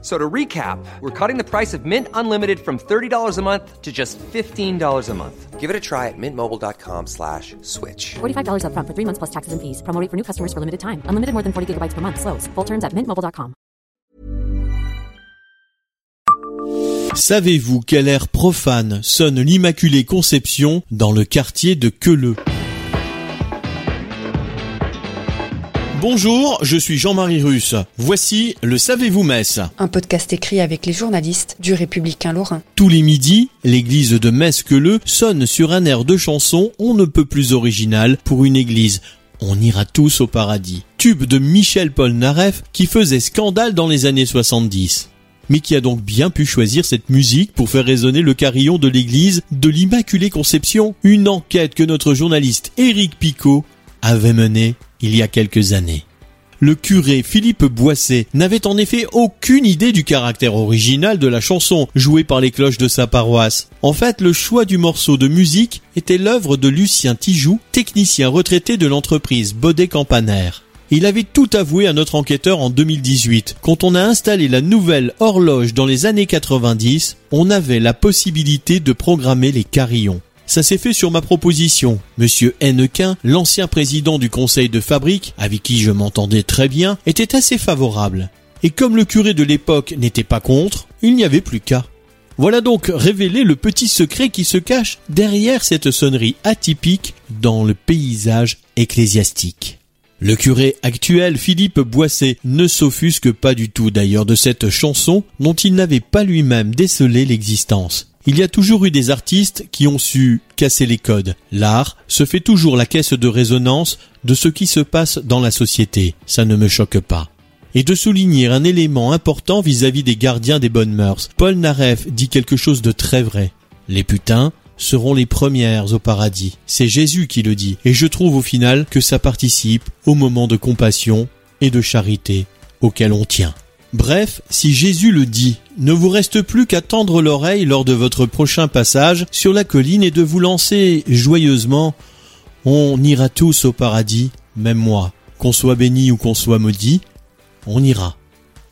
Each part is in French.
So to recap, we're cutting the price of Mint Unlimited from $30 a month to just $15 a month. Give it a try at mintmobile.com slash switch. $45 upfront for three months plus taxes and fees. Promo rate for new customers for limited time. Unlimited more than 40 gigabytes per month. Slows. Full terms at mintmobile.com. Savez-vous quel air profane sonne l'Immaculée Conception dans le quartier de Queuleux? Bonjour, je suis Jean-Marie Russe. Voici le Savez-vous Metz. Un podcast écrit avec les journalistes du Républicain Lorrain. Tous les midis, l'église de Metz-Queuleux sonne sur un air de chanson on ne peut plus original pour une église. On ira tous au paradis. Tube de Michel Polnareff qui faisait scandale dans les années 70 mais qui a donc bien pu choisir cette musique pour faire résonner le carillon de l'église de l'Immaculée Conception, une enquête que notre journaliste Éric Picot avait menée il y a quelques années. Le curé Philippe Boisset n'avait en effet aucune idée du caractère original de la chanson jouée par les cloches de sa paroisse. En fait, le choix du morceau de musique était l'œuvre de Lucien Tijoux, technicien retraité de l'entreprise Baudet Campanaire. Il avait tout avoué à notre enquêteur en 2018. Quand on a installé la nouvelle horloge dans les années 90, on avait la possibilité de programmer les carillons. Ça s'est fait sur ma proposition. Monsieur Hennequin, l'ancien président du conseil de fabrique, avec qui je m'entendais très bien, était assez favorable. Et comme le curé de l'époque n'était pas contre, il n'y avait plus qu'à. Voilà donc révélé le petit secret qui se cache derrière cette sonnerie atypique dans le paysage ecclésiastique. Le curé actuel, Philippe Boisset, ne s'offusque pas du tout d'ailleurs de cette chanson dont il n'avait pas lui-même décelé l'existence. Il y a toujours eu des artistes qui ont su casser les codes. L'art se fait toujours la caisse de résonance de ce qui se passe dans la société. Ça ne me choque pas. Et de souligner un élément important vis-à-vis des gardiens des bonnes mœurs. Paul Naref dit quelque chose de très vrai. Les putains seront les premières au paradis. C'est Jésus qui le dit, et je trouve au final que ça participe au moment de compassion et de charité auquel on tient. Bref, si Jésus le dit, ne vous reste plus qu'à tendre l'oreille lors de votre prochain passage sur la colline et de vous lancer joyeusement On ira tous au paradis, même moi, qu'on soit béni ou qu'on soit maudit, on ira.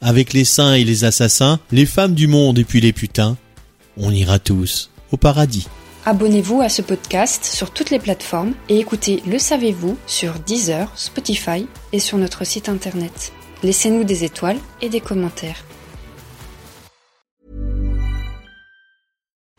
Avec les saints et les assassins, les femmes du monde et puis les putains, on ira tous au paradis. Abonnez-vous à ce podcast sur toutes les plateformes et écoutez Le Savez-vous sur Deezer, Spotify et sur notre site internet. Laissez-nous des étoiles et des commentaires.